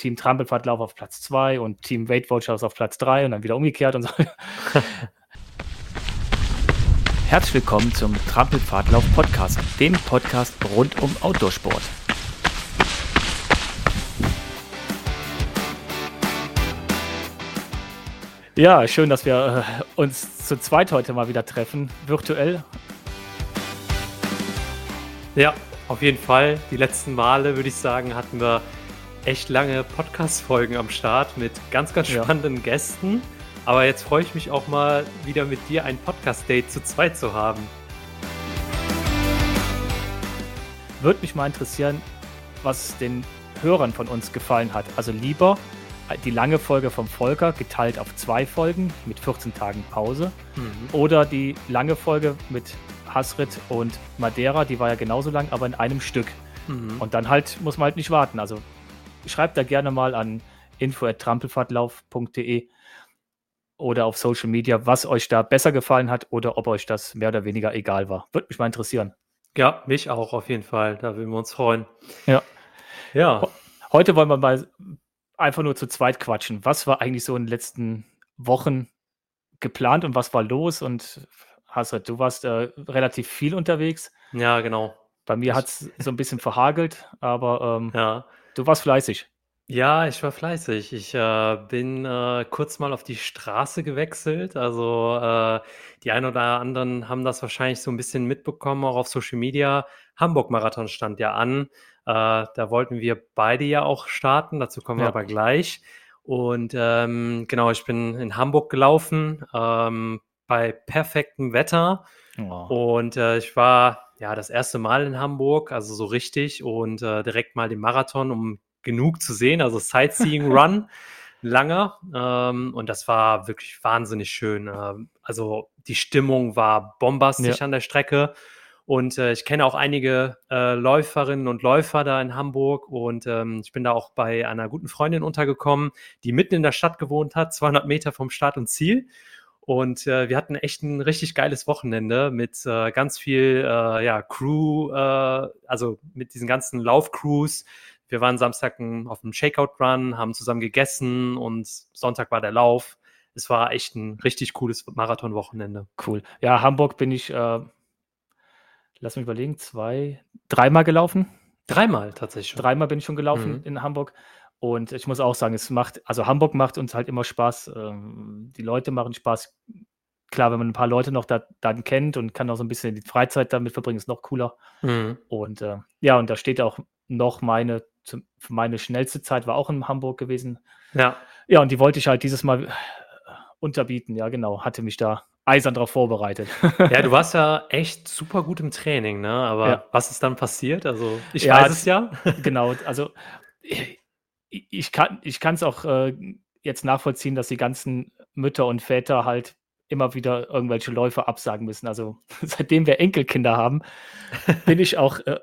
Team Trampelfahrtlauf auf Platz 2 und Team Weight Watchers auf Platz 3 und dann wieder umgekehrt und so. Herzlich willkommen zum Trampelfahrtlauf Podcast, dem Podcast rund um Outdoorsport. Ja, schön, dass wir äh, uns zu zweit heute mal wieder treffen, virtuell. Ja, auf jeden Fall. Die letzten Male, würde ich sagen, hatten wir echt lange Podcast-Folgen am Start mit ganz, ganz spannenden ja. Gästen. Aber jetzt freue ich mich auch mal wieder mit dir ein Podcast-Date zu zweit zu haben. Würde mich mal interessieren, was den Hörern von uns gefallen hat. Also lieber die lange Folge vom Volker geteilt auf zwei Folgen mit 14 Tagen Pause mhm. oder die lange Folge mit Hasrit und Madeira, die war ja genauso lang, aber in einem Stück. Mhm. Und dann halt muss man halt nicht warten. Also schreibt da gerne mal an info.trampelfahrtlauf.de oder auf Social Media, was euch da besser gefallen hat oder ob euch das mehr oder weniger egal war. Würde mich mal interessieren. Ja, mich auch auf jeden Fall. Da würden wir uns freuen. Ja. Ja. Heute wollen wir mal einfach nur zu zweit quatschen. Was war eigentlich so in den letzten Wochen geplant und was war los? Und Hasret, du warst äh, relativ viel unterwegs. Ja, genau. Bei mir hat es so ein bisschen verhagelt, aber ähm, ja. Du warst fleißig. Ja, ich war fleißig. Ich äh, bin äh, kurz mal auf die Straße gewechselt. Also äh, die einen oder anderen haben das wahrscheinlich so ein bisschen mitbekommen, auch auf Social Media. Hamburg-Marathon stand ja an. Äh, da wollten wir beide ja auch starten. Dazu kommen wir aber gleich. Und ähm, genau, ich bin in Hamburg gelaufen ähm, bei perfektem Wetter. Oh. Und äh, ich war ja das erste Mal in Hamburg, also so richtig und äh, direkt mal den Marathon, um genug zu sehen, also Sightseeing Run, langer. Ähm, und das war wirklich wahnsinnig schön. Ähm, also die Stimmung war bombastisch ja. an der Strecke. Und äh, ich kenne auch einige äh, Läuferinnen und Läufer da in Hamburg und ähm, ich bin da auch bei einer guten Freundin untergekommen, die mitten in der Stadt gewohnt hat, 200 Meter vom Start und Ziel. Und äh, wir hatten echt ein richtig geiles Wochenende mit äh, ganz viel äh, ja, Crew, äh, also mit diesen ganzen Laufcrews, wir waren Samstag auf einem Shakeout-Run, haben zusammen gegessen und Sonntag war der Lauf. Es war echt ein richtig cooles Marathon-Wochenende. Cool. Ja, Hamburg bin ich, äh, lass mich überlegen, zwei, dreimal gelaufen. Dreimal tatsächlich schon. Dreimal bin ich schon gelaufen mhm. in Hamburg. Und ich muss auch sagen, es macht, also Hamburg macht uns halt immer Spaß. Ähm, die Leute machen Spaß. Klar, wenn man ein paar Leute noch da, dann kennt und kann auch so ein bisschen die Freizeit damit verbringen, ist noch cooler. Mhm. Und äh, ja, und da steht auch noch meine meine schnellste Zeit war auch in Hamburg gewesen. Ja. Ja, und die wollte ich halt dieses Mal äh, unterbieten. Ja, genau. Hatte mich da eisern darauf vorbereitet. Ja, du warst ja echt super gut im Training, ne? Aber ja. was ist dann passiert? Also, ich ja, weiß es ja. Genau. Also, ich, ich kann es auch äh, jetzt nachvollziehen, dass die ganzen Mütter und Väter halt immer wieder irgendwelche Läufe absagen müssen. Also, seitdem wir Enkelkinder haben, bin ich auch äh,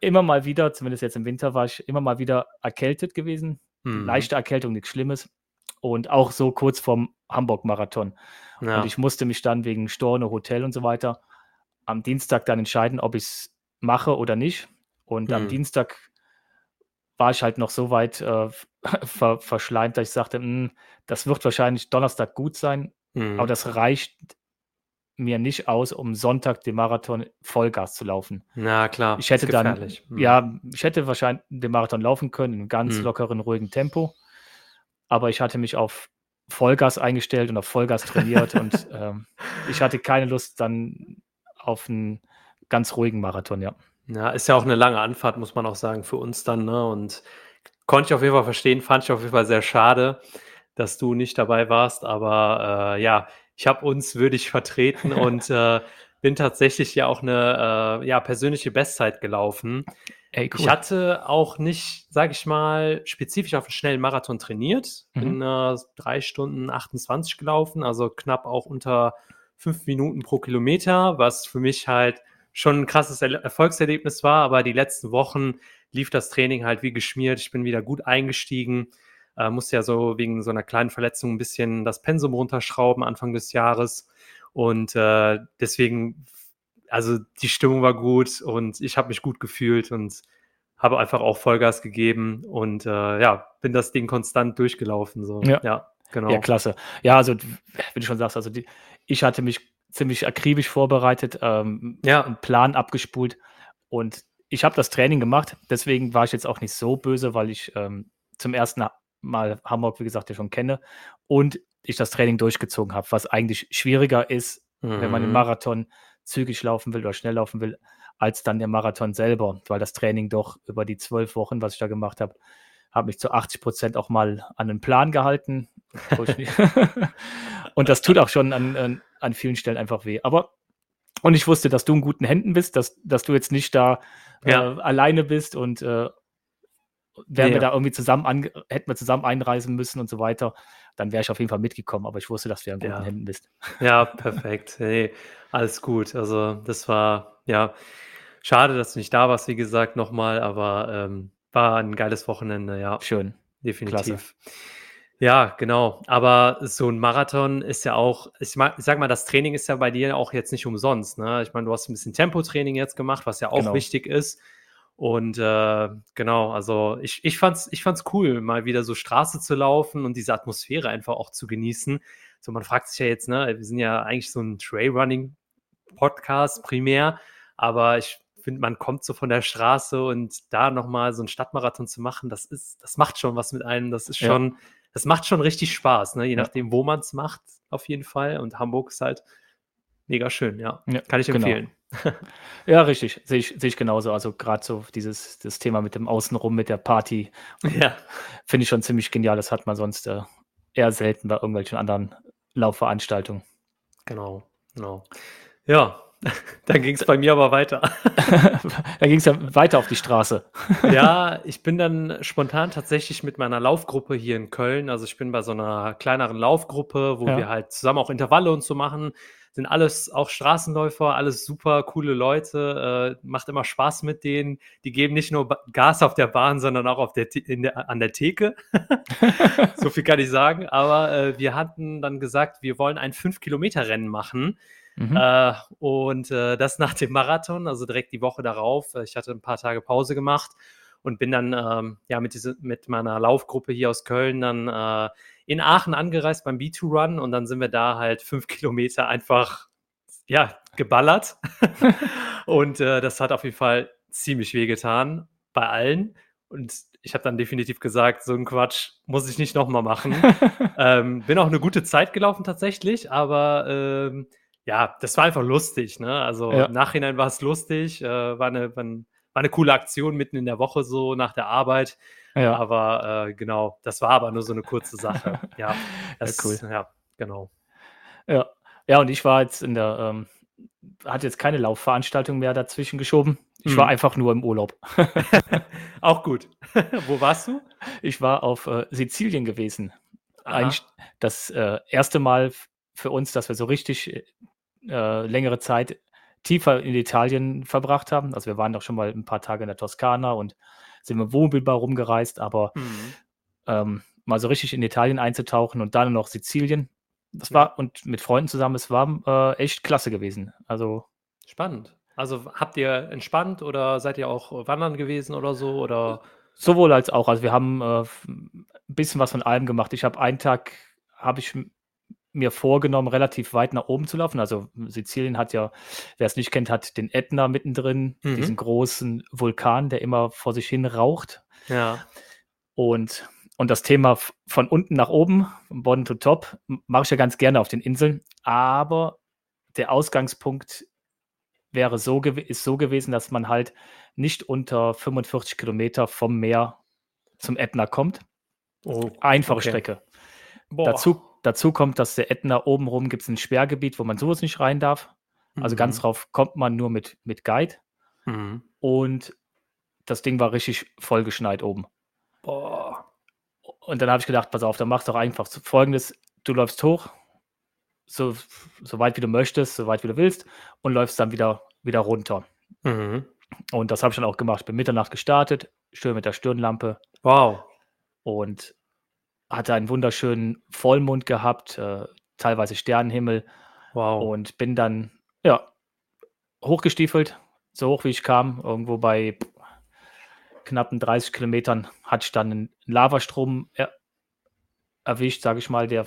immer mal wieder, zumindest jetzt im Winter, war ich immer mal wieder erkältet gewesen. Mhm. Leichte Erkältung, nichts Schlimmes. Und auch so kurz vorm Hamburg-Marathon. Ja. Und ich musste mich dann wegen Storne, Hotel und so weiter am Dienstag dann entscheiden, ob ich es mache oder nicht. Und mhm. am Dienstag war ich halt noch so weit äh, ver verschleimt, dass ich sagte, hm, das wird wahrscheinlich Donnerstag gut sein, mhm. aber das reicht mir nicht aus, um Sonntag den Marathon Vollgas zu laufen. Na klar. Ich hätte dann, hm. ja, ich hätte wahrscheinlich den Marathon laufen können in ganz hm. lockeren, ruhigen Tempo. Aber ich hatte mich auf Vollgas eingestellt und auf Vollgas trainiert und ähm, ich hatte keine Lust dann auf einen ganz ruhigen Marathon, ja. Ja, ist ja auch eine lange Anfahrt, muss man auch sagen, für uns dann, ne? Und konnte ich auf jeden Fall verstehen, fand ich auf jeden Fall sehr schade, dass du nicht dabei warst. Aber äh, ja, ich habe uns würdig vertreten und äh, bin tatsächlich ja auch eine äh, ja, persönliche Bestzeit gelaufen. Ey, cool. Ich hatte auch nicht, sage ich mal, spezifisch auf einen schnellen Marathon trainiert. Mhm. Bin äh, drei Stunden 28 gelaufen, also knapp auch unter fünf Minuten pro Kilometer, was für mich halt schon ein krasses Erfolgserlebnis war. Aber die letzten Wochen lief das Training halt wie geschmiert. Ich bin wieder gut eingestiegen. Äh, musste ja so wegen so einer kleinen Verletzung ein bisschen das Pensum runterschrauben Anfang des Jahres. Und äh, deswegen, also die Stimmung war gut und ich habe mich gut gefühlt und habe einfach auch Vollgas gegeben und äh, ja, bin das Ding konstant durchgelaufen. So. Ja. ja, genau. Ja, klasse. Ja, also wie du schon sagst, also die, ich hatte mich ziemlich akribisch vorbereitet, ähm, Ja. einen Plan abgespult und ich habe das Training gemacht. Deswegen war ich jetzt auch nicht so böse, weil ich ähm, zum ersten Mal Hamburg, wie gesagt, ja schon kenne und ich das Training durchgezogen habe, was eigentlich schwieriger ist, wenn man den Mhm. Marathon zügig laufen will oder schnell laufen will, als dann der Marathon selber, weil das Training doch über die zwölf Wochen, was ich da gemacht habe, habe mich zu 80 Prozent auch mal an einen Plan gehalten. und das tut auch schon an, an, an vielen Stellen einfach weh. Aber und ich wusste, dass du in guten Händen bist, dass, dass du jetzt nicht da Ja. äh, alleine bist und äh, wären Ja. wir da irgendwie zusammen an, hätten wir zusammen einreisen müssen und so weiter, dann wäre ich auf jeden Fall mitgekommen. Aber ich wusste, dass du in guten Ja. Händen bist. Ja, perfekt. Nee, alles gut. Also das war, ja, schade, dass du nicht da warst, wie gesagt, nochmal, aber ähm, war ein geiles Wochenende, ja, Schön. definitiv. Ja, genau. Aber so ein Marathon ist ja auch, ich sag mal, das Training ist ja bei dir auch jetzt nicht umsonst. Ne? Ich meine, du hast ein bisschen Tempotraining jetzt gemacht, was ja auch Genau. wichtig ist. Und äh, genau, also ich, ich fand's, ich fand's cool, mal wieder so Straße zu laufen und diese Atmosphäre einfach auch zu genießen. So, man fragt sich ja jetzt, ne, wir sind ja eigentlich so ein Trailrunning-Podcast primär, aber ich finde, man kommt so von der Straße und da nochmal so einen Stadtmarathon zu machen, das ist, das macht schon was mit einem, das ist Ja. schon, das macht schon richtig Spaß, ne? Je Ja. nachdem, wo man es macht, auf jeden Fall. Und Hamburg ist halt mega schön, ja. Ja, Kann ich genau. empfehlen. Ja, richtig. Sehe ich, sehe ich genauso. Also gerade so dieses das Thema mit dem Außenrum, mit der Party, Ja. finde ich schon ziemlich genial. Das hat man sonst äh, eher selten bei irgendwelchen anderen Laufveranstaltungen. Genau, genau. Ja, dann ging es bei mir aber weiter. da ging es ja weiter auf die Straße. Ja, ich bin dann spontan tatsächlich mit meiner Laufgruppe hier in Köln. Also ich bin bei so einer kleineren Laufgruppe, wo Ja. wir halt zusammen auch Intervalle und so machen. Sind alles auch Straßenläufer, alles super coole Leute. Äh, macht immer Spaß mit denen. Die geben nicht nur Gas auf der Bahn, sondern auch auf der, in der, an der Theke. so viel kann ich sagen. Aber äh, wir hatten dann gesagt, wir wollen ein 5-Kilometer-Rennen machen. Mhm. Äh, und äh, das nach dem Marathon, also direkt die Woche darauf. Äh, Ich hatte ein paar Tage Pause gemacht und bin dann ähm, ja mit, diese, mit meiner Laufgruppe hier aus Köln dann äh, in Aachen angereist beim B2Run und dann sind wir da halt fünf Kilometer einfach ja geballert und äh, das hat auf jeden Fall ziemlich wehgetan bei allen und ich habe dann definitiv gesagt, so ein Quatsch muss ich nicht nochmal machen. ähm, bin auch eine gute Zeit gelaufen tatsächlich, aber ähm, ja, das war einfach lustig. Ne? Also Ja. im Nachhinein war es lustig, äh, war, eine, war, ein, eine coole Aktion mitten in der Woche so nach der Arbeit. ja. Aber äh, genau, das war aber nur so eine kurze Sache. Ja, das, cool. Ja, genau. Ja. ja, und ich war jetzt in der, ähm, hatte jetzt keine Laufveranstaltung mehr dazwischen geschoben. Ich Mhm. war einfach nur im Urlaub. Auch gut. Wo warst du? Ich war auf äh, Sizilien gewesen. Aha. Eigentlich das äh, erste Mal für uns, dass wir so richtig äh, längere Zeit tiefer in Italien verbracht haben. Also wir waren doch schon mal ein paar Tage in der Toskana und sind mit dem Wohnmobil rumgereist, aber Mhm. ähm, mal so richtig in Italien einzutauchen und dann noch Sizilien. Das Ja. war und mit Freunden zusammen, es war äh, echt klasse gewesen. Also Spannend. Also habt ihr entspannt oder seid ihr auch wandern gewesen oder so? Oder sowohl als auch. Also wir haben äh, ein bisschen was von allem gemacht. Ich habe einen Tag, habe ich mir vorgenommen, relativ weit nach oben zu laufen. Also Sizilien hat ja, wer es nicht kennt, hat den Ätna mittendrin, Mhm. diesen großen Vulkan, der immer vor sich hin raucht. ja. Und, und das Thema von unten nach oben, von Bottom to Top, mache ich ja ganz gerne auf den Inseln. Aber der Ausgangspunkt wäre so, ist so gewesen, dass man halt nicht unter 45 Kilometer vom Meer zum Ätna kommt. Oh, Einfache okay. Strecke. Boah. Dazu, dazu kommt, dass der Ätna obenrum gibt es ein Sperrgebiet, wo man sowas nicht rein darf. Also ganz Mhm. drauf kommt man nur mit, mit Guide. Mhm. Und das Ding war richtig vollgeschneit oben. Boah. Und dann habe ich gedacht, pass auf, dann mach doch einfach so folgendes: Du läufst hoch, so, so weit wie du möchtest, so weit wie du willst, und läufst dann wieder, wieder runter. Mhm. Und das habe ich dann auch gemacht. Bin Mitternacht gestartet, schön mit der Stirnlampe Wow. und hatte einen wunderschönen Vollmond gehabt, äh, teilweise Sternenhimmel Wow. und bin dann ja hochgestiefelt, so hoch wie ich kam, irgendwo bei knappen 30 Kilometern hatte ich dann einen Lavastrom er, erwischt, sage ich mal, der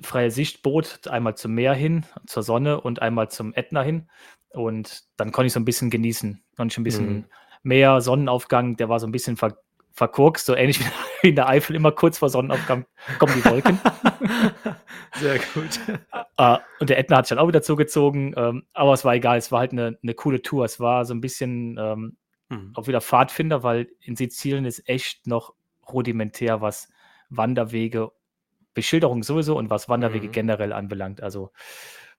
freie Sicht bot, einmal zum Meer hin, zur Sonne und einmal zum Ätna hin. Und dann konnte ich so ein bisschen genießen. Konnte ich ein bisschen mhm. mehr Sonnenaufgang, der war so ein bisschen ver verkorkst, so ähnlich wie in der Eifel, immer kurz vor Sonnenaufgang kommen die Wolken. Sehr gut. Uh, und der Ätna hat sich dann auch wieder zugezogen, ähm, aber es war egal, es war halt eine, eine coole Tour. Es war so ein bisschen ähm, mhm. auch wieder Pfadfinder, weil in Sizilien ist echt noch rudimentär, was Wanderwege, Beschilderung sowieso und was Wanderwege mhm. generell anbelangt. Also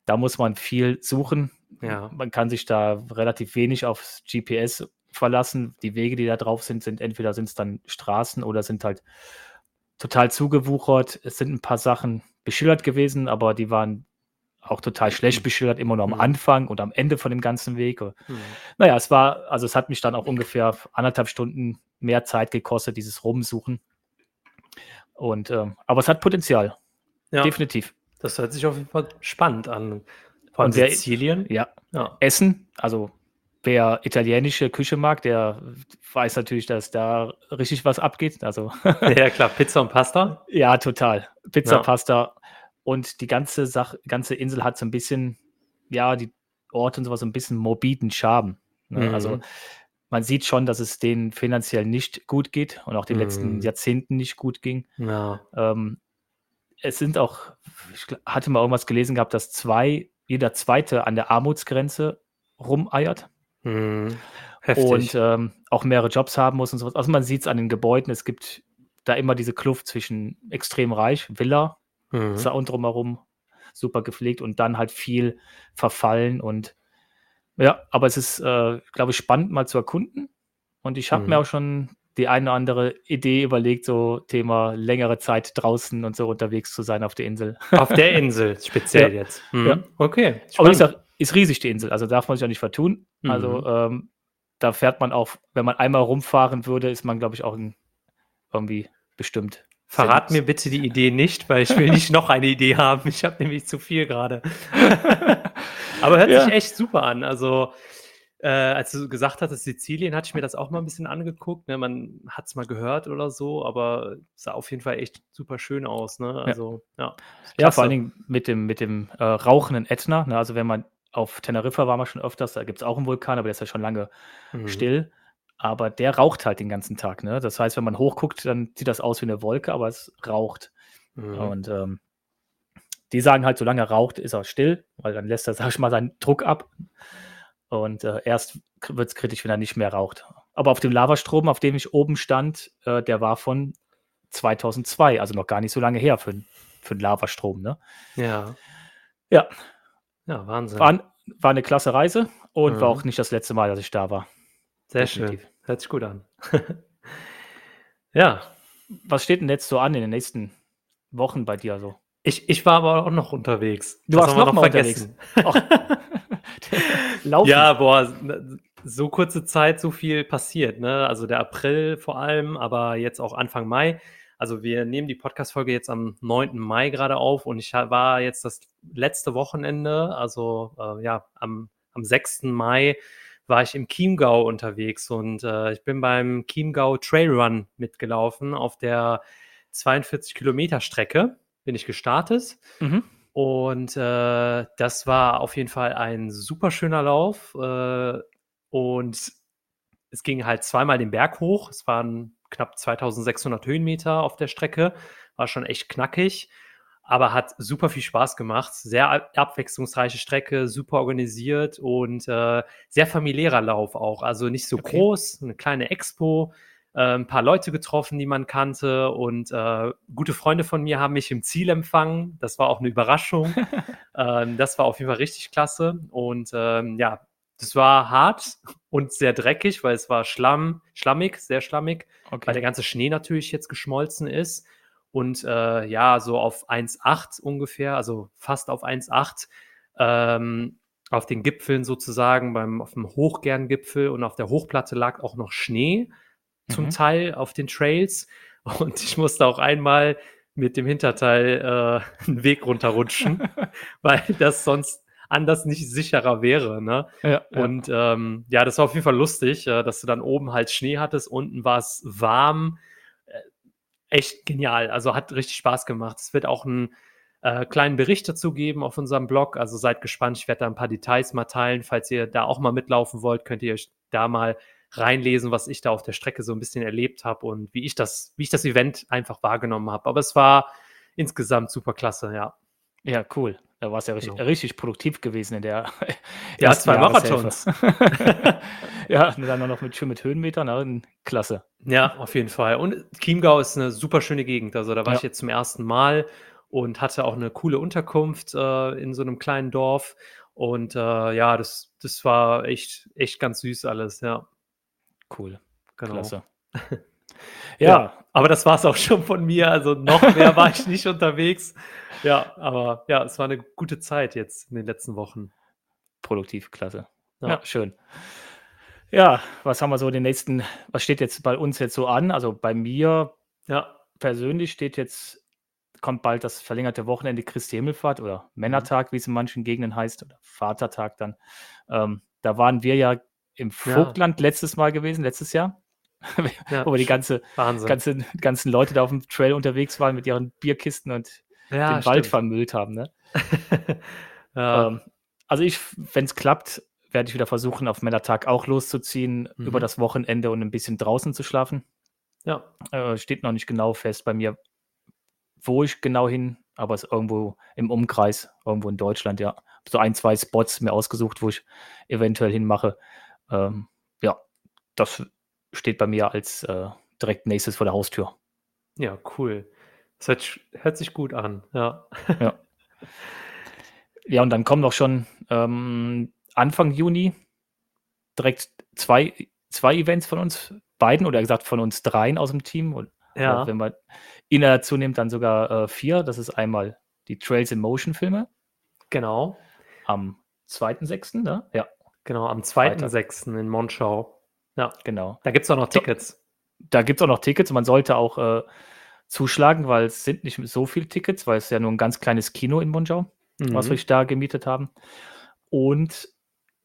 da muss man viel suchen. Ja. Man kann sich da relativ wenig aufs GPS verlassen. Die Wege, die da drauf sind, sind entweder sind es dann Straßen oder sind halt total zugewuchert. Es sind ein paar Sachen beschildert gewesen, aber die waren auch total schlecht beschildert, immer nur am mhm. Anfang und am Ende von dem ganzen Weg. Mhm. Naja, es war, also es hat mich dann auch ungefähr anderthalb Stunden mehr Zeit gekostet, dieses Rumsuchen. Und, ähm, aber es hat Potenzial. Ja. Definitiv. Das hört sich auf jeden Fall spannend an. Von Sizilien? Ja. ja. Essen, also wer italienische Küche mag, der weiß natürlich, dass da richtig was abgeht. Also ja, klar, Pizza und Pasta. Ja, total. Pizza, ja. Pasta. Und die ganze Sache, ganze Insel hat so ein bisschen, ja, die Orte und sowas so ein bisschen morbiden Charme. Ne? Mhm. Also man sieht schon, dass es denen finanziell nicht gut geht und auch den mhm. letzten Jahrzehnten nicht gut ging. Ja. Ähm, es sind auch, ich hatte mal irgendwas gelesen gehabt, dass zwei, jeder zweite an der Armutsgrenze rumeiert. Mhm. Und ähm, auch mehrere Jobs haben muss und sowas. Also man sieht es an den Gebäuden, es gibt da immer diese Kluft zwischen extrem reich, Villa, mhm. und drumherum, super gepflegt und dann halt viel verfallen und ja, aber es ist, äh, glaube ich, spannend mal zu erkunden. Und ich habe mhm. mir auch schon die eine oder andere Idee überlegt, so Thema längere Zeit draußen und so unterwegs zu sein auf der Insel. Auf der Insel speziell ja. jetzt. Mhm. Ja. Okay. Spannend. Aber ist, auch, ist riesig die Insel, also darf man sich auch nicht vertun. Also, mhm. Also ähm, da fährt man auch, wenn man einmal rumfahren würde, ist man, glaube ich, auch in, irgendwie bestimmt. Verrat mir bitte die Idee nicht, weil ich will nicht noch eine Idee haben. Ich habe nämlich zu viel gerade. Aber hört ja. sich echt super an. Also, äh, als du gesagt hattest, Sizilien, hatte ich mir das auch mal ein bisschen angeguckt. Ne? Man hat es mal gehört oder so, aber sah auf jeden Fall echt super schön aus. Ne? Also, ja. Ja, ja vor allen Dingen mit dem, mit dem äh, rauchenden Ätna. Ne? Also, wenn man auf Teneriffa war man schon öfters, da gibt es auch einen Vulkan, aber der ist ja schon lange mhm. still. Aber der raucht halt den ganzen Tag. Ne? Das heißt, wenn man hochguckt, dann sieht das aus wie eine Wolke, aber es raucht. Mhm. Und ähm, die sagen halt, solange er raucht, ist er still, weil dann lässt er, sag ich mal, seinen Druck ab. Und äh, erst wird es kritisch, wenn er nicht mehr raucht. Aber auf dem Lavastrom, auf dem ich oben stand, äh, der war von 2002, also noch gar nicht so lange her für, für einen Lavastrom. Ne? Ja. Ja, ja, Wahnsinn. War, war eine klasse Reise und mhm. war auch nicht das letzte Mal, dass ich da war. Sehr Definitiv. schön. Hört sich gut an. ja. Was steht denn jetzt so an in den nächsten Wochen bei dir so? Ich, ich war aber auch noch unterwegs. Du das warst noch, noch mal vergessen. Laufen. Ja, boah, so kurze Zeit, so viel passiert. Ne? Also der April vor allem, aber jetzt auch Anfang Mai. Also wir nehmen die Podcast-Folge jetzt am 9. Mai gerade auf und ich war jetzt das letzte Wochenende, also äh, ja, am, am 6. Mai war ich im Chiemgau unterwegs und äh, ich bin beim Chiemgau Trailrun mitgelaufen auf der 42 Kilometer Strecke bin ich gestartet. Mhm. Und äh, das war auf jeden Fall ein super schöner Lauf. Äh, und es ging halt zweimal den Berg hoch. Es waren knapp 2600 Höhenmeter auf der Strecke. War schon echt knackig, aber hat super viel Spaß gemacht. Sehr abwechslungsreiche Strecke, super organisiert und äh, sehr familiärer Lauf auch. Also nicht so okay. groß, eine kleine Expo. Äh, ein paar Leute getroffen, die man kannte und äh, gute Freunde von mir haben mich im Ziel empfangen. Das war auch eine Überraschung. ähm, das war auf jeden Fall richtig klasse und ähm, ja, das war hart und sehr dreckig, weil es war Schlamm, schlammig, sehr schlammig, okay. weil der ganze Schnee natürlich jetzt geschmolzen ist. Und äh, ja, so auf 1,8 ungefähr, also fast auf 1,8, ähm, auf den Gipfeln sozusagen, beim, auf dem Hochgerngipfel und auf der Hochplatte lag auch noch Schnee, mhm. zum Teil auf den Trails. Und ich musste auch einmal mit dem Hinterteil äh, einen Weg runterrutschen, weil das sonst anders nicht sicherer wäre. Ne? Ja, Und ähm, ja, das war auf jeden Fall lustig, äh, dass du dann oben halt Schnee hattest, unten war es warm. Äh, echt genial. Also hat richtig Spaß gemacht. Es wird auch einen äh, kleinen Bericht dazu geben auf unserem Blog. Also seid gespannt. Ich werde da ein paar Details mal teilen. Falls ihr da auch mal mitlaufen wollt, könnt ihr euch da mal reinlesen, was ich da auf der Strecke so ein bisschen erlebt habe und wie ich das, wie ich das Event einfach wahrgenommen habe. Aber es war insgesamt super klasse, ja. Ja, cool. Da war es ja richtig, Genau. richtig produktiv gewesen in der Ja, zwei Jahreshälfte. ja, und dann noch mit, schön mit Höhenmetern. ne? Klasse. Ja, auf jeden Fall. Und Chiemgau ist eine super schöne Gegend. Also da war Ja. ich jetzt zum ersten Mal und hatte auch eine coole Unterkunft äh, in so einem kleinen Dorf. Und äh, ja, das, das war echt, echt ganz süß alles, ja. Cool. Genau. Klasse. Ja. Ja, aber das war es auch schon von mir. Also noch mehr war ich nicht unterwegs. Ja, aber ja, es war eine gute Zeit jetzt in den letzten Wochen. produktiv, klasse. Ja. Ja. schön. Ja, was haben wir so den nächsten, was steht jetzt bei uns jetzt so an? Also bei mir Ja, persönlich steht jetzt, kommt bald das verlängerte Wochenende Christi Himmelfahrt oder Männertag, wie es in manchen Gegenden heißt, oder Vatertag dann. Ähm, da waren wir ja im Vogtland letztes Mal gewesen, letztes Jahr, ja. wo wir die ganze, Wahnsinn. ganze, ganzen Leute da auf dem Trail unterwegs waren mit ihren Bierkisten und ja, den Wald stimmt. vermüllt haben. Ne? ja, Ähm, also ich, wenn es klappt, werde ich wieder versuchen, auf Männertag auch loszuziehen, Mhm. über das Wochenende und ein bisschen draußen zu schlafen. ja, Äh, steht noch nicht genau fest bei mir, wo ich genau hin, aber es ist irgendwo im Umkreis, irgendwo in Deutschland, ja. So ein, zwei Spots mir ausgesucht, wo ich eventuell hinmache. Ähm, ja, das steht bei mir als äh, direkt nächstes vor der Haustür. ja, cool. Das hört, hört sich gut an. Ja. Ja, und dann kommen noch schon ähm, Anfang Juni direkt zwei, zwei Events von uns beiden oder gesagt von uns dreien aus dem Team. Und Ja. wenn man ihn dazu nimmt, dann sogar äh, vier. Das ist einmal die Trails in Motion Filme Genau. am 2.6., ne? Ja, Genau, am 2.6. in Monschau. Ja, genau. da gibt es auch noch. Tickets. Da gibt es auch noch Tickets. Man sollte auch äh, zuschlagen, weil es sind nicht so viele Tickets, weil es ja nur ein ganz kleines Kino in Monschau was Mhm. wir da gemietet haben. Und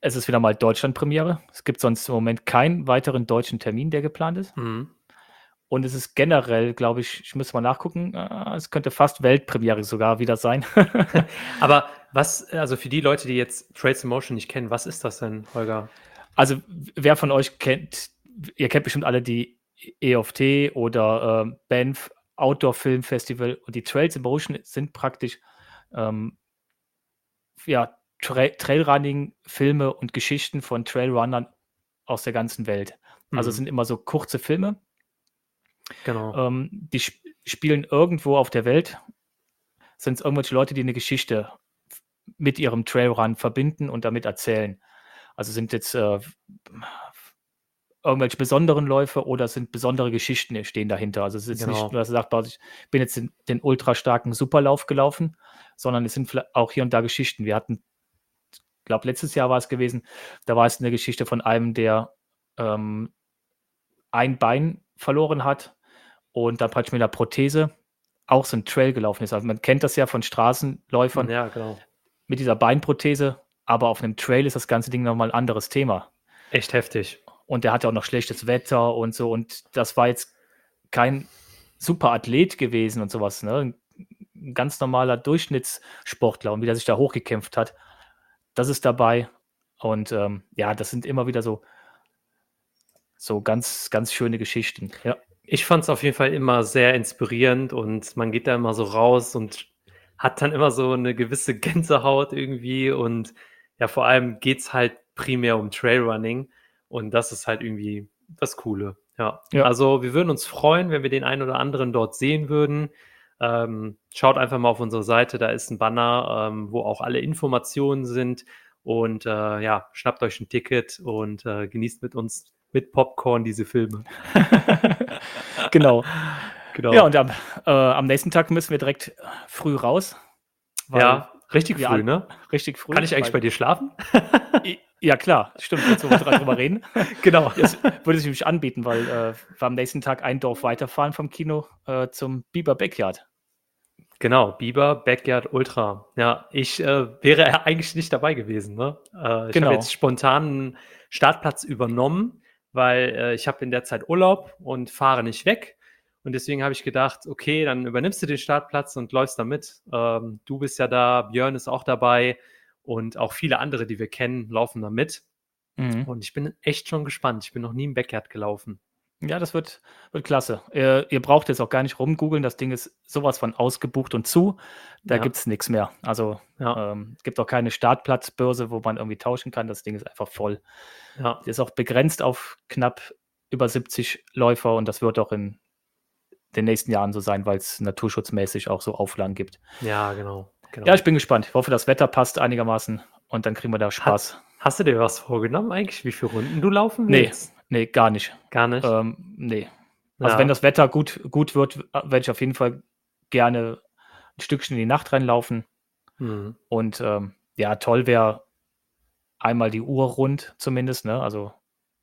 es ist wieder mal Deutschland-Premiere. Es gibt sonst im Moment keinen weiteren deutschen Termin, der geplant ist. Mhm. Und es ist generell, glaube ich, ich müsste mal nachgucken, äh, es könnte fast Weltpremiere sogar wieder sein. Aber was, also für die Leute, die jetzt Trails in Motion nicht kennen, was ist das denn, Holger? Also, wer von euch kennt, ihr kennt bestimmt alle die EOFT oder ähm, Banff Outdoor Film Festival und die Trails in Motion sind praktisch ähm, ja, Tra Trailrunning, Filme und Geschichten von Trailrunnern aus der ganzen Welt. Also Mhm. es sind immer so kurze Filme, Genau. ähm, die sp spielen irgendwo auf der Welt. Sind es irgendwelche Leute, die eine Geschichte mit ihrem Trailrun verbinden und damit erzählen. Also sind jetzt äh, irgendwelche besonderen Läufe oder sind besondere Geschichten stehen dahinter. Also es ist jetzt Genau. nicht nur, dass er sagt, boah, ich bin jetzt den, den ultra starken Superlauf gelaufen, sondern es sind auch hier und da Geschichten. Wir hatten, ich glaube, letztes Jahr war es gewesen, da war es eine Geschichte von einem, der ähm, ein Bein verloren hat und dann praktisch mit einer Prothese auch so ein Trail gelaufen ist. Also man kennt das ja von Straßenläufern ja, genau. mit dieser Beinprothese, aber auf einem Trail ist das ganze Ding nochmal ein anderes Thema. Echt heftig. Und der hatte auch noch schlechtes Wetter und so. Und das war jetzt kein super Athlet gewesen und sowas. Ne? Ein ganz normaler Durchschnittssportler und wie der sich da hochgekämpft hat. Das ist dabei. Und ähm, ja, das sind immer wieder so, so ganz, ganz schöne Geschichten. Ja. Ich fand es auf jeden Fall immer sehr inspirierend und man geht da immer so raus und hat dann immer so eine gewisse Gänsehaut irgendwie und ja, vor allem geht es halt primär um Trailrunning und das ist halt irgendwie das Coole. Ja. Ja. Also wir würden uns freuen, wenn wir den einen oder anderen dort sehen würden. Ähm, schaut einfach mal auf unsere Seite, da ist ein Banner, ähm, wo auch alle Informationen sind und äh, ja, schnappt euch ein Ticket und äh, genießt mit uns mit Popcorn diese Filme. genau. Genau. Ja, und am, äh, am nächsten Tag müssen wir direkt früh raus. weil- Ja, richtig wir früh, ne? Richtig früh. Kann ich eigentlich bei dir schlafen? Ja, klar, stimmt, jetzt wo wir drüber reden. genau. Das würde sich nämlich anbieten, weil äh, wir am nächsten Tag ein Dorf weiterfahren vom Kino äh, zum Biber Backyard. Genau, Biber Backyard Ultra. Ja, ich äh, wäre eigentlich nicht dabei gewesen. Ne? Äh, ich Genau. habe jetzt spontan einen Startplatz übernommen, weil äh, ich habe in der Zeit Urlaub und fahre nicht weg. Und deswegen habe ich gedacht, okay, dann übernimmst du den Startplatz und läufst da mit. Ähm, du bist ja da, Björn ist auch dabei und auch viele andere, die wir kennen, laufen da mit. Mhm. Und ich bin echt schon gespannt. Ich bin noch nie im Backyard gelaufen. Ja, das wird, wird klasse. Ihr, ihr braucht jetzt auch gar nicht rumgoogeln. Das Ding ist sowas von ausgebucht und zu. Da Ja. gibt es nichts mehr. Also Ja, ähm, es gibt auch keine Startplatzbörse, wo man irgendwie tauschen kann. Das Ding ist einfach voll. ja, ist auch begrenzt auf knapp über 70 Läufer und das wird auch in den nächsten Jahren so sein, weil es naturschutzmäßig auch so Auflagen gibt. ja, genau. genau. Ja, ich bin gespannt. Ich hoffe, das Wetter passt einigermaßen und dann kriegen wir da Spaß. Hast du dir was vorgenommen eigentlich, wie viele Runden du laufen Nee. willst? Nee, gar nicht. Gar nicht. Ähm, nee. Also Ja. wenn das Wetter gut, gut wird, werde ich auf jeden Fall gerne ein Stückchen in die Nacht reinlaufen. Mhm. Und ähm, ja, toll wäre einmal die Uhr rund zumindest, ne? Also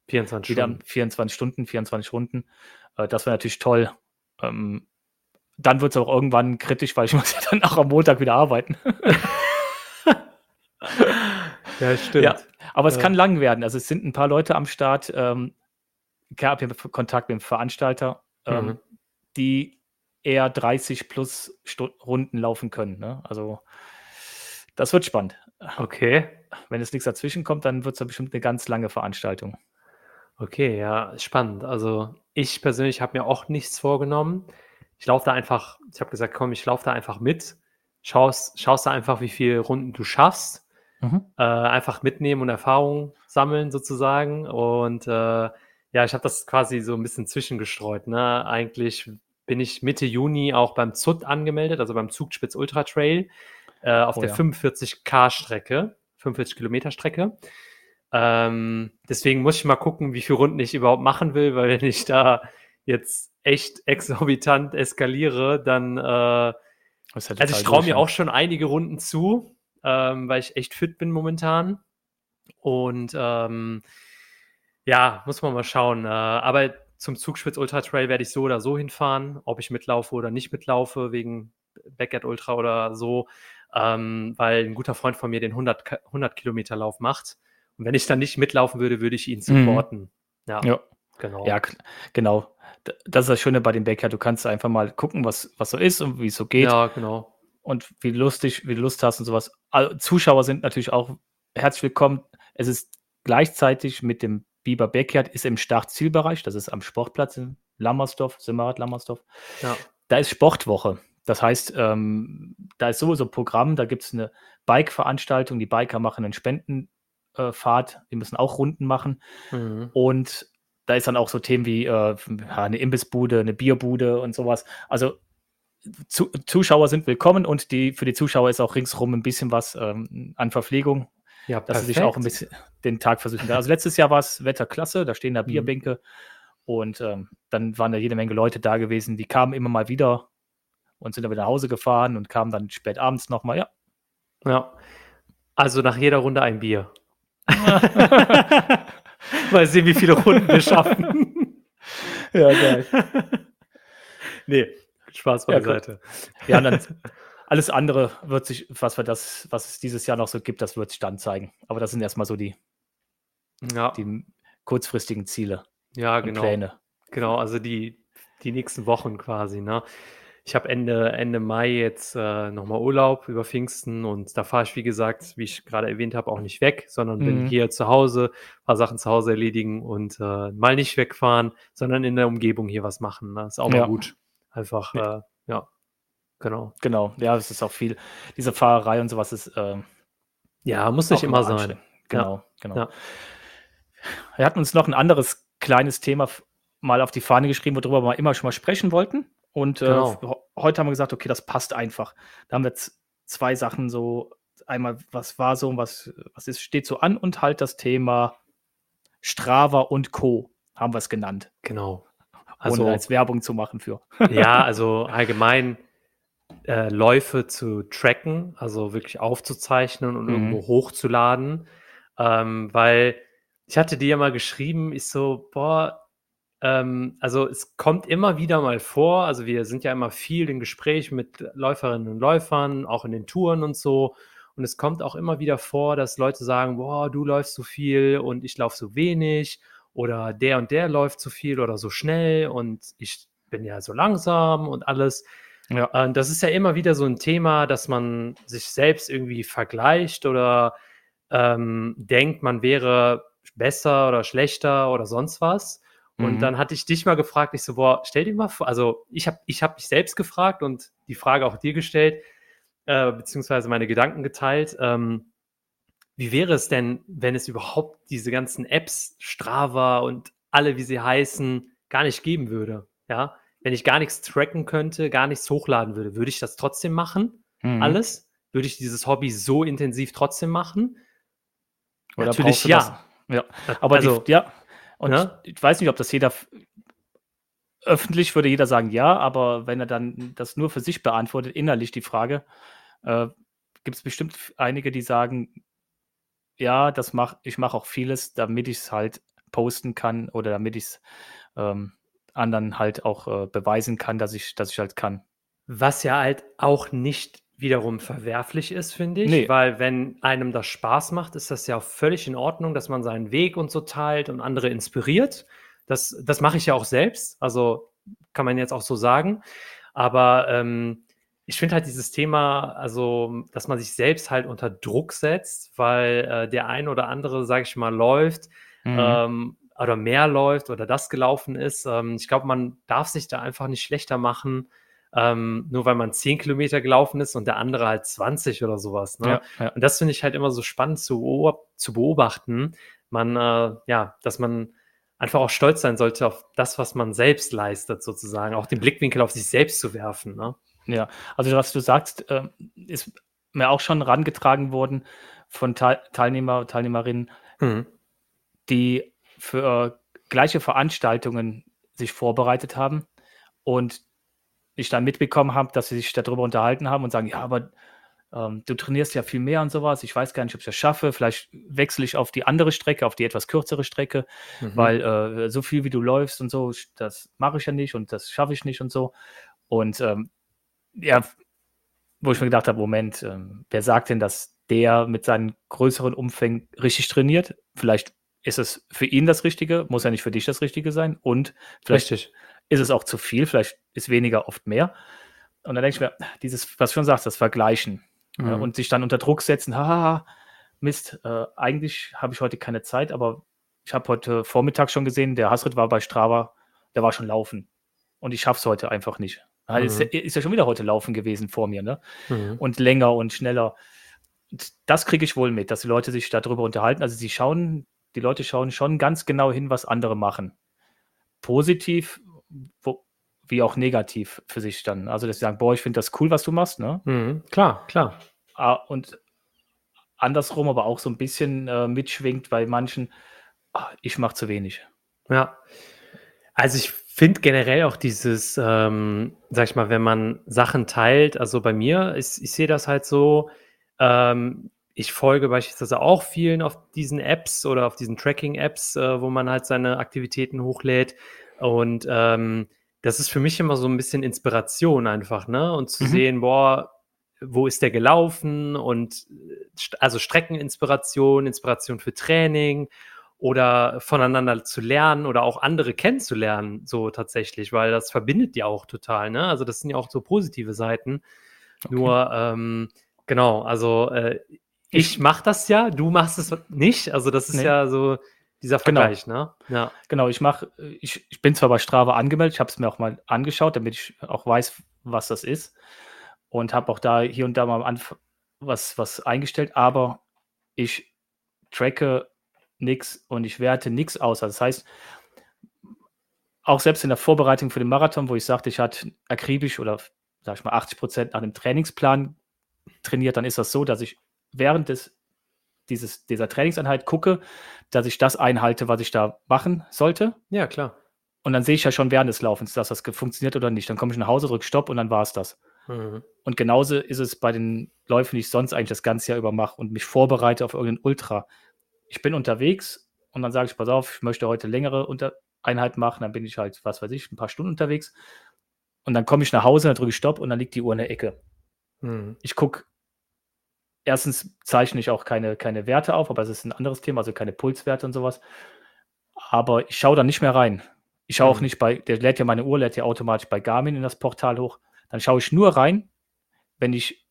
24 wieder Stunden. 24 Stunden, 24 Runden. Äh, das wäre natürlich toll. Ähm, dann wird es auch irgendwann kritisch, weil ich muss ja dann auch am Montag wieder arbeiten. Ja, stimmt. Ja, aber es Ja. kann lang werden. Also es sind ein paar Leute am Start. Ähm, ich habe hier Kontakt mit dem Veranstalter, ähm, Mhm. die eher 30 plus Runden laufen können. Ne? Also das wird spannend. Okay. Wenn es nichts dazwischen kommt, dann wird es bestimmt eine ganz lange Veranstaltung. Okay, ja, spannend. Also ich persönlich habe mir auch nichts vorgenommen. Ich laufe da einfach, ich habe gesagt, komm, ich laufe da einfach mit. Schaust, schaust da einfach, wie viele Runden du schaffst. Mhm. Äh, einfach mitnehmen und Erfahrung sammeln sozusagen. Und äh, ja, ich habe das quasi so ein bisschen zwischengestreut. Ne? Eigentlich bin ich Mitte Juni auch beim ZUT angemeldet, also beim Zugspitz Ultra Trail, äh, auf Oh der ja. 45K Strecke, 45 Kilometer Strecke. Ähm, deswegen muss ich mal gucken, wie viele Runden ich überhaupt machen will, weil wenn ich da jetzt echt exorbitant eskaliere, dann, äh, ja also ich traue mir auch schon einige Runden zu, ähm, weil ich echt fit bin momentan. Und ähm, ja, muss man mal schauen. Äh, aber zum Zugspitz Ultra Trail werde ich so oder so hinfahren, ob ich mitlaufe oder nicht mitlaufe, wegen Backyard Ultra oder so, ähm, weil ein guter Freund von mir den 100, Ka- 100 Kilometer Lauf macht. Und wenn ich dann nicht mitlaufen würde, würde ich ihn supporten. Ja, Ja. genau. Ja, genau. Das ist das Schöne bei dem Bäcker. Du kannst einfach mal gucken, was, was so ist und wie es so geht. ja, genau. und wie lustig, wie du Lust hast und sowas. Also, Zuschauer sind natürlich auch herzlich willkommen. Es ist gleichzeitig mit dem Biber Backyard, ist im Start-Zielbereich, das ist am Sportplatz in Lammersdorf, Simmerad Lammersdorf. Ja. Da ist Sportwoche. Das heißt, ähm, da ist sowieso Programm, da gibt es eine Bike-Veranstaltung, die Biker machen einen Spendenfahrt, die müssen auch Runden machen. Mhm. Und da ist dann auch so Themen wie äh, eine Imbissbude, eine Bierbude und sowas. Also zu, Zuschauer sind willkommen und die, für die Zuschauer ist auch ringsrum ein bisschen was ähm, an Verpflegung, Ja, dass sie sich auch ein bisschen den Tag versuchen. Also letztes Jahr war es Wetter klasse, da stehen da Mhm. Bierbänke und ähm, dann waren da jede Menge Leute da gewesen, die kamen immer mal wieder und sind dann wieder nach Hause gefahren und kamen dann spät abends nochmal. Ja, Ja. Also nach jeder Runde ein Bier. Mal sehen, wie viele Runden wir schaffen. ja geil. nee, Spaß Ja, beiseite. Ja, dann alles andere wird sich, was wir das, was es dieses Jahr noch so gibt, das wird sich dann zeigen. Aber das sind erstmal so die, Ja, die kurzfristigen Ziele ja genau. Pläne. Genau, also die, die nächsten Wochen quasi, ne? Ich habe Ende, Ende Mai jetzt äh, nochmal Urlaub über Pfingsten und da fahre ich, wie gesagt, wie ich gerade erwähnt habe, auch nicht weg, sondern bin Mhm. hier zu Hause, ein paar Sachen zu Hause erledigen und äh, mal nicht wegfahren, sondern in der Umgebung hier was machen. Ne? Ist auch mal Ja. gut. Einfach, Ja. äh, ja, genau. Genau, ja, es ist auch viel. Diese Fahrerei und sowas ist ähm, Ja, muss nicht immer sein. Genau, genau. Ja. Wir hatten uns noch ein anderes kleines Thema mal auf die Fahne geschrieben, worüber wir immer schon mal sprechen wollten. Und äh, Genau. ho- heute haben wir gesagt, okay, das passt einfach. Da haben wir zwei Sachen so, einmal, was war so und was, was ist, steht so an und halt das Thema Strava und Co. haben wir es genannt, Genau. ohne Also, als Werbung zu machen für. ja, also allgemein äh, Läufe zu tracken, also wirklich aufzuzeichnen und Mhm. irgendwo hochzuladen, ähm, weil ich hatte dir ja mal geschrieben, ich so, boah, ähm, also es kommt immer wieder mal vor, also wir sind ja immer viel in Gespräch mit Läuferinnen und Läufern, auch in den Touren und so. Und es kommt auch immer wieder vor, dass Leute sagen, boah, du läufst so viel und ich laufe so wenig oder der und der läuft so viel oder so schnell und ich bin ja so langsam und alles. Ja. Und das ist ja immer wieder so ein Thema, dass man sich selbst irgendwie vergleicht oder ähm, denkt, man wäre besser oder schlechter oder sonst was. Und mhm. dann hatte ich dich mal gefragt, ich so, boah, stell dir mal vor, also ich habe ich hab mich selbst gefragt und die Frage auch dir gestellt, äh, beziehungsweise meine Gedanken geteilt. Ähm, wie wäre es denn, wenn es überhaupt diese ganzen Apps, Strava und alle, wie sie heißen, gar nicht geben würde? Ja, wenn ich gar nichts tracken könnte, gar nichts hochladen würde, würde ich das trotzdem machen? Mhm. Alles? Würde ich dieses Hobby so intensiv trotzdem machen? Oder Natürlich ja. Ja, aber also, die, ja, und ja? ich, weiß nicht, ob das jeder öffentlich würde jeder sagen ja, aber wenn er dann das nur für sich beantwortet, innerlich die Frage, äh, gibt es bestimmt einige, die sagen, ja, das mach, ich mache auch vieles, damit ich es halt posten kann oder damit ich es ähm, anderen halt auch äh, beweisen kann, dass ich, dass ich halt kann. Was ja halt auch nicht wiederum verwerflich ist, finde ich. Nee. Weil wenn einem das Spaß macht, ist das ja völlig in Ordnung, dass man seinen Weg und so teilt und andere inspiriert. Das, das mache ich ja auch selbst. Also kann man jetzt auch so sagen. Aber ähm, ich finde halt dieses Thema, also, dass man sich selbst halt unter Druck setzt, weil äh, der ein oder andere, sage ich mal, läuft mhm. ähm, oder mehr läuft oder das gelaufen ist. Ähm, ich glaube, man darf sich da einfach nicht schlechter machen, ähm, nur weil man 10 Kilometer gelaufen ist und der andere halt 20 oder sowas. Ne? Ja, ja. Und das finde ich halt immer so spannend zu, zu beobachten. Man, äh, ja, dass man einfach auch stolz sein sollte auf das, was man selbst leistet, sozusagen, auch den Blickwinkel auf sich selbst zu werfen. Ne? Ja, also was du sagst, äh, ist mir auch schon rangetragen worden von Te Teilnehmer, Teilnehmerinnen, mhm. die für äh, gleiche Veranstaltungen sich vorbereitet haben und ich dann mitbekommen habe, dass sie sich darüber unterhalten haben und sagen, ja, aber ähm, du trainierst ja viel mehr und sowas. Ich weiß gar nicht, ob ich das schaffe. Vielleicht wechsle ich auf die andere Strecke, auf die etwas kürzere Strecke, mhm. weil äh, so viel wie du läufst und so, das mache ich ja nicht und das schaffe ich nicht und so. Und ähm, ja, wo ich mir gedacht habe, Moment, ähm, wer sagt denn, dass der mit seinen größeren Umfängen richtig trainiert? Vielleicht ist es für ihn das Richtige, muss ja nicht für dich das Richtige sein. Und vielleicht Richtig. ist es auch zu viel, vielleicht ist weniger oft mehr. Und dann denke ich mir, dieses, was du schon sagst, das Vergleichen mhm. ja, und sich dann unter Druck setzen, haha, Mist, äh, eigentlich habe ich heute keine Zeit, aber ich habe heute Vormittag schon gesehen, der Hasrit war bei Strava, der war schon laufen. Und ich schaffe es heute einfach nicht. Mhm. Ist, ist, ja schon wieder heute laufen gewesen vor mir, ne? Mhm. Und länger und schneller. Und das kriege ich wohl mit, dass die Leute sich darüber unterhalten. Also sie schauen, die Leute schauen schon ganz genau hin, was andere machen. Positiv, wo, wie auch negativ für sich dann. Also, dass sie sagen, boah, ich finde das cool, was du machst, ne? Mhm. Klar, klar. Ah, und andersrum aber auch so ein bisschen äh, mitschwingt bei manchen, ach, ich mache zu wenig. Ja. Also ich finde generell auch dieses, ähm, sag ich mal, wenn man Sachen teilt, also bei mir, ist, ich sehe das halt so, ähm, ich folge beispielsweise auch vielen auf diesen Apps oder auf diesen Tracking-Apps, äh, wo man halt seine Aktivitäten hochlädt. Und ähm, das ist für mich immer so ein bisschen Inspiration einfach, ne? Und zu mhm. sehen, boah, wo ist der gelaufen? Und also Streckeninspiration, Inspiration für Training oder voneinander zu lernen oder auch andere kennenzulernen, so tatsächlich, weil das verbindet ja auch total, ne? Also das sind ja auch so positive Seiten. Okay. Nur, ähm, genau, also äh, ich mache das ja, du machst es nicht. Also das ist nee. ja so dieser genau. Vergleich, genau. ne? Ja. Genau, ich mache, ich, ich bin zwar bei Strava angemeldet, ich habe es mir auch mal angeschaut, damit ich auch weiß, was das ist. Und habe auch da hier und da mal was, was eingestellt, aber ich tracke nichts und ich werte nichts aus. Also das heißt, auch selbst in der Vorbereitung für den Marathon, wo ich sagte, ich hatte akribisch oder sag ich mal 80 Prozent nach dem Trainingsplan trainiert, dann ist das so, dass ich während des, dieses, dieser Trainingseinheit gucke, dass ich das einhalte, was ich da machen sollte. Ja, klar. Und dann sehe ich ja schon während des Laufens, dass das funktioniert oder nicht. Dann komme ich nach Hause, drücke Stopp und dann war es das. Mhm. Und genauso ist es bei den Läufen, die ich sonst eigentlich das ganze Jahr über mache und mich vorbereite auf irgendeinen Ultra ich bin unterwegs und dann sage ich, pass auf, ich möchte heute längere unter Einheit mache, dann bin ich halt, was weiß ich, ein paar Stunden unterwegs. Und dann komme ich nach Hause, dann drücke ich Stopp und dann liegt die Uhr in der Ecke. Mhm. Ich gucke, erstens zeichne ich auch keine, keine Werte auf, aber es ist ein anderes Thema, also keine Pulswerte und sowas. Aber ich schaue da nicht mehr rein. Ich schaue mhm. auch nicht bei, der lädt ja meine Uhr, lädt ja automatisch bei Garmin in das Portal hoch. Dann schaue ich nur rein, wenn ich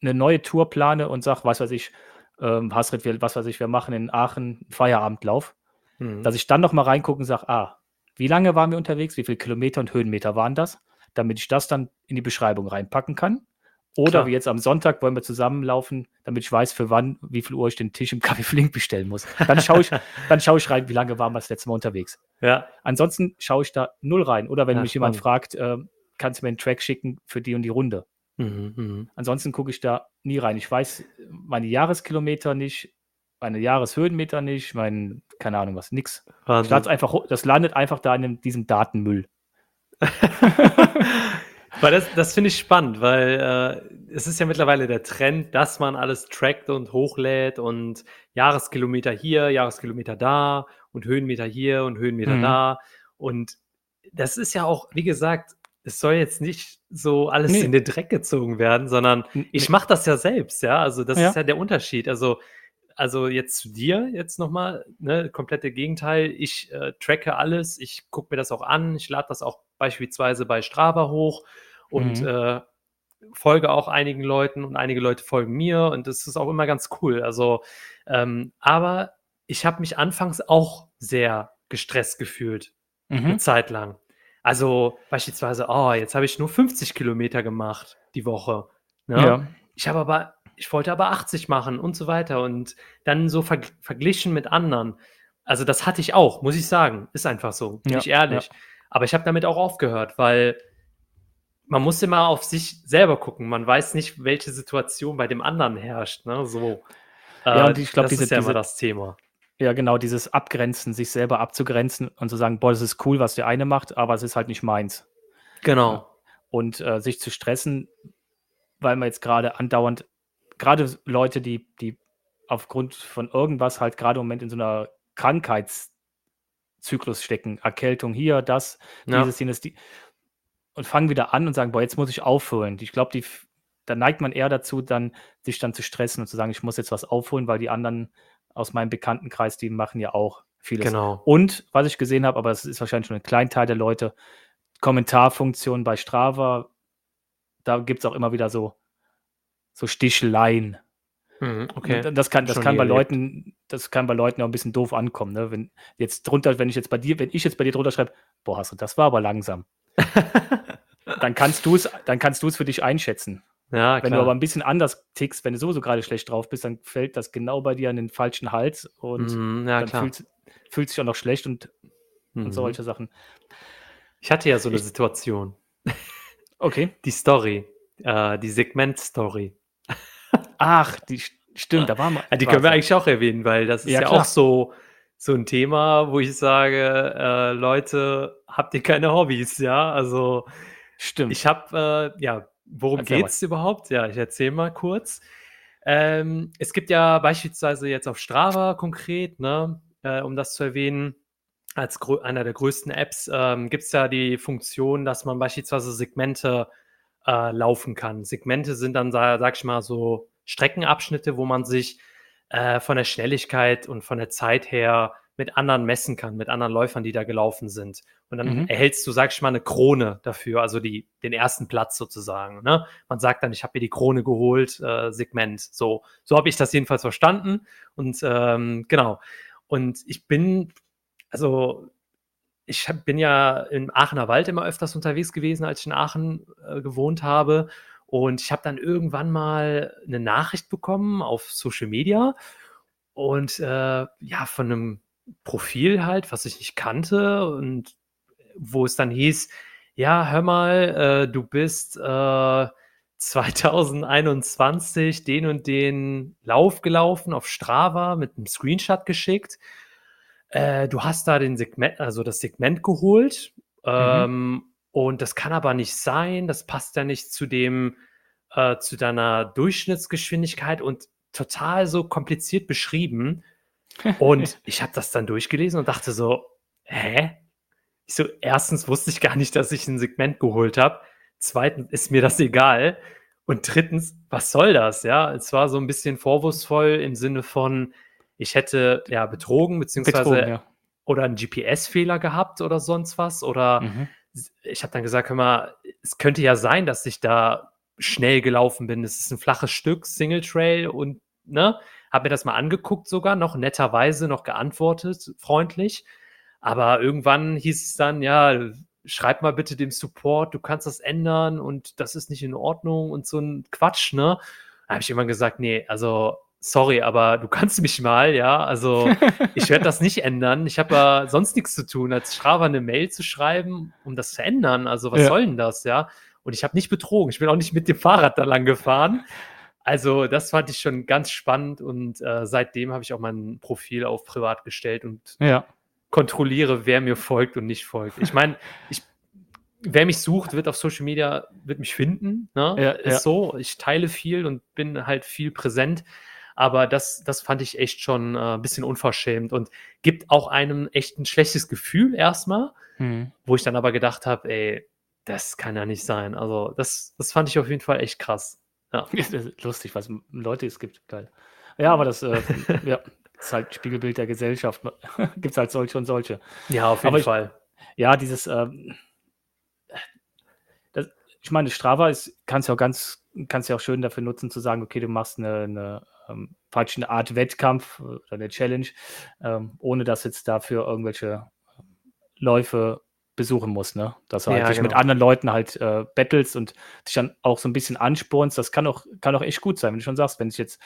eine neue Tour plane und sage, was weiß ich, ähm, Hasrit, was weiß ich, wir machen in Aachen einen Feierabendlauf, mhm. dass ich dann nochmal reingucke und sage, ah, wie lange waren wir unterwegs, wie viele Kilometer und Höhenmeter waren das, damit ich das dann in die Beschreibung reinpacken kann. Oder Klar. wie jetzt am Sonntag wollen wir zusammenlaufen, damit ich weiß, für wann, wie viel Uhr ich den Tisch im Café Flink bestellen muss. Dann schaue ich, dann schaue ich rein, wie lange waren wir das letzte Mal unterwegs. Ja. Ansonsten schaue ich da null rein. Oder wenn ja, mich spannend. jemand fragt, äh, kannst du mir einen Track schicken für die und die Runde. Mhm, mh. Ansonsten gucke ich da nie rein. Ich weiß meine Jahreskilometer nicht, meine Jahreshöhenmeter nicht, mein, keine Ahnung was, nix. Das, einfach, das landet einfach da in diesem Datenmüll. weil das, das finde ich spannend, weil äh, es ist ja mittlerweile der Trend, dass man alles trackt und hochlädt und Jahreskilometer hier, Jahreskilometer da und Höhenmeter hier und Höhenmeter mhm. da. Und das ist ja auch, wie gesagt, es soll jetzt nicht so alles nee. in den Dreck gezogen werden, sondern ich mache das ja selbst, ja. Also das ja. ist ja der Unterschied. Also, also jetzt zu dir jetzt nochmal, ne, komplette Gegenteil. Ich äh, tracke alles, ich gucke mir das auch an, ich lade das auch beispielsweise bei Strava hoch und mhm. äh, folge auch einigen Leuten und einige Leute folgen mir und das ist auch immer ganz cool. Also, ähm, aber ich habe mich anfangs auch sehr gestresst gefühlt, mhm. eine Zeit lang. Also beispielsweise, oh, jetzt habe ich nur 50 Kilometer gemacht die Woche. Ne? Ja. Ich habe aber, ich wollte aber 80 machen und so weiter und dann so ver verglichen mit anderen. Also das hatte ich auch, muss ich sagen. Ist einfach so, bin ja, ich ehrlich. Ja. Aber ich habe damit auch aufgehört, weil man muss immer auf sich selber gucken. Man weiß nicht, welche Situation bei dem anderen herrscht. Ne? So. Ja, und ich glaube, das ist ja diese, immer das Thema. Ja, genau, dieses Abgrenzen, sich selber abzugrenzen und zu sagen, boah, das ist cool, was der eine macht, aber es ist halt nicht meins. Genau. Und äh, sich zu stressen, weil man jetzt gerade andauernd, gerade Leute, die, die aufgrund von irgendwas halt gerade im Moment in so einer Krankheitszyklus stecken, Erkältung hier, das, ja. dieses, jenes, die, und fangen wieder an und sagen, boah, jetzt muss ich aufholen. Ich glaube, die, da neigt man eher dazu, dann sich dann zu stressen und zu sagen, ich muss jetzt was aufholen, weil die anderen aus meinem Bekanntenkreis, die machen ja auch vieles. Genau. Und was ich gesehen habe, aber es ist wahrscheinlich schon ein Kleinteil der Leute, Kommentarfunktion bei Strava, da gibt es auch immer wieder so, so Sticheleien. Mhm, okay. Das kann, das kann bei Leuten, das kann bei Leuten auch ein bisschen doof ankommen. Ne? Wenn jetzt drunter, wenn ich jetzt bei dir, wenn ich jetzt bei dir drunter schreibe, boah, hast du, das war aber langsam. dann kannst du es, dann kannst du es für dich einschätzen. Ja, wenn du aber ein bisschen anders tickst, wenn du sowieso gerade schlecht drauf bist, dann fällt das genau bei dir an den falschen Hals und mm, ja, dann fühlt, fühlt sich auch noch schlecht und, mhm. und solche Sachen. Ich hatte ja so eine ich, Situation. Okay. Die Story, äh, die Segment-Story. Ach, die stimmt, da waren wir. Ja, die können wir eigentlich auch erwähnen, weil das ist ja, ja auch so, so ein Thema, wo ich sage, äh, Leute, habt ihr keine Hobbys, ja? Also stimmt. Ich habe, äh, ja, Worum geht es überhaupt? Ja, ich erzähle mal kurz. Ähm, es gibt ja beispielsweise jetzt auf Strava konkret, ne, äh, um das zu erwähnen, als einer der größten Apps ähm, gibt es ja die Funktion, dass man beispielsweise Segmente äh, laufen kann. Segmente sind dann, sag ich mal, so Streckenabschnitte, wo man sich äh, von der Schnelligkeit und von der Zeit her mit anderen messen kann, mit anderen Läufern, die da gelaufen sind. Und dann mhm. erhältst du, sag ich mal, eine Krone dafür, also die, den ersten Platz sozusagen. Ne? Man sagt dann, ich habe mir die Krone geholt, äh, Segment. So, so habe ich das jedenfalls verstanden. Und ähm, genau. Und ich bin, also ich hab, bin ja im Aachener Wald immer öfters unterwegs gewesen, als ich in Aachen äh, gewohnt habe. Und ich habe dann irgendwann mal eine Nachricht bekommen auf Social Media und äh, ja, von einem Profil halt, was ich nicht kannte und wo es dann hieß, ja, hör mal, äh, du bist äh, 2021 den und den Lauf gelaufen auf Strava mit einem Screenshot geschickt. Äh, du hast da den Segment, also das Segment geholt. Mhm. Und das kann aber nicht sein. Das passt ja nicht zu dem, äh, zu deiner Durchschnittsgeschwindigkeit und total so kompliziert beschrieben. Und ich habe das dann durchgelesen und dachte so, hä? Ich so, erstens wusste ich gar nicht, dass ich ein Segment geholt habe. Zweitens ist mir das egal. Und drittens, was soll das? Ja, es war so ein bisschen vorwurfsvoll im Sinne von, ich hätte ja betrogen, beziehungsweise betrogen, ja. oder einen GPS-Fehler gehabt oder sonst was. Oder mhm. Ich habe dann gesagt, hör mal, es könnte ja sein, dass ich da schnell gelaufen bin. Es ist ein flaches Stück, Single Trail und ne, habe mir das mal angeguckt sogar, noch netterweise noch geantwortet, freundlich. Aber irgendwann hieß es dann, ja, schreib mal bitte dem Support, du kannst das ändern und das ist nicht in Ordnung und so ein Quatsch, ne? Da habe ich immer gesagt, nee, also sorry, aber du kannst mich mal, ja, also ich werde das nicht ändern. Ich habe ja sonst nichts zu tun, als Strava eine Mail zu schreiben, um das zu ändern. Also was ja. soll denn das, ja? Und ich habe nicht betrogen. Ich bin auch nicht mit dem Fahrrad da lang gefahren. Also das fand ich schon ganz spannend und äh, seitdem habe ich auch mein Profil auf privat gestellt und ja kontrolliere, wer mir folgt und nicht folgt. Ich meine, ich, wer mich sucht, wird auf Social Media, wird mich finden. Ne? Ja, ist ja. so. Ich teile viel und bin halt viel präsent. Aber das, das fand ich echt schon äh, ein bisschen unverschämt und gibt auch einem echt ein schlechtes Gefühl erstmal, mhm. wo ich dann aber gedacht habe, ey, das kann ja nicht sein. Also, das, das fand ich auf jeden Fall echt krass. Ja. Lustig, was Leute es gibt. Geil. Ja, aber das, äh, ja, ist halt Spiegelbild der Gesellschaft. Gibt es halt solche und solche. Ja, auf jeden Aber Fall. Ich, ja, dieses, ähm, das, ich meine, Strava ist, kannst ja auch ganz, kannst ja auch schön dafür nutzen, zu sagen, okay, du machst eine, eine ähm, praktisch eine Art Wettkampf oder eine Challenge, ähm, ohne dass jetzt dafür irgendwelche Läufe besuchen muss, ne? Dass du halt ja, dich genau. mit anderen Leuten halt äh, battlest und dich dann auch so ein bisschen anspornst. Das kann auch, kann auch echt gut sein, wenn du schon sagst, wenn sich jetzt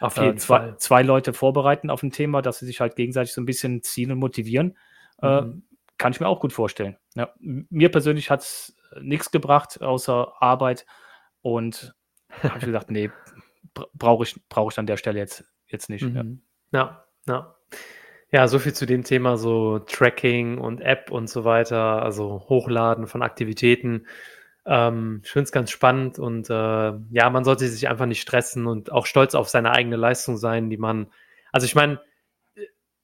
äh, zwei, zwei, Leute vorbereiten auf ein Thema, dass sie sich halt gegenseitig so ein bisschen ziehen und motivieren, äh, mhm. äh, kann ich mir auch gut vorstellen. Ja, mir persönlich hat es nichts gebracht, außer Arbeit und habe ich gedacht, nee, brauche ich, brauch ich an der Stelle jetzt, jetzt nicht. Mhm. ja. ja. ja. Ja, so viel zu dem Thema so Tracking und App und so weiter, also Hochladen von Aktivitäten. Ähm, ich finde es ganz spannend und äh, ja, man sollte sich einfach nicht stressen und auch stolz auf seine eigene Leistung sein, die man, also ich meine,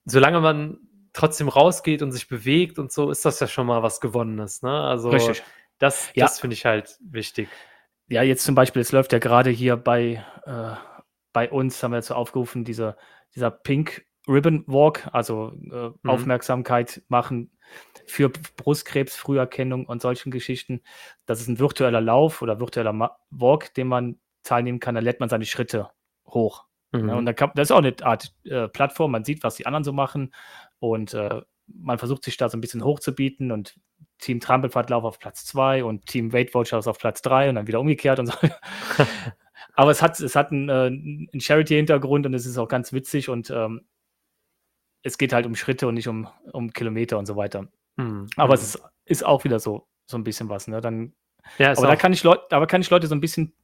solange man trotzdem rausgeht und sich bewegt und so, ist das ja schon mal was Gewonnenes. Ne? Also Richtig. das, ja. das finde ich halt wichtig. Ja, jetzt zum Beispiel, es läuft ja gerade hier bei, äh, bei uns, haben wir so aufgerufen, dieser, dieser Pink Ribbon Walk, also äh, mhm. Aufmerksamkeit machen für Brustkrebsfrüherkennung und solchen Geschichten. Das ist ein virtueller Lauf oder virtueller Walk, den man teilnehmen kann. Da lädt man seine Schritte hoch. Mhm. Ja, und dann kann, das ist auch eine Art äh, Plattform. Man sieht, was die anderen so machen und äh, man versucht sich da so ein bisschen hochzubieten und Team Trampelpfadlauf auf Platz 2 und Team Weight Watchers auf Platz 3 und dann wieder umgekehrt und so. Aber es hat, es hat einen, äh, einen Charity-Hintergrund und es ist auch ganz witzig und ähm, es geht halt um Schritte und nicht um, um Kilometer und so weiter. Mhm. Aber es ist, ist, auch wieder so, so ein bisschen was. Ne? Dann, ja, aber da kann ich Leute, aber kann ich Leute so ein bisschen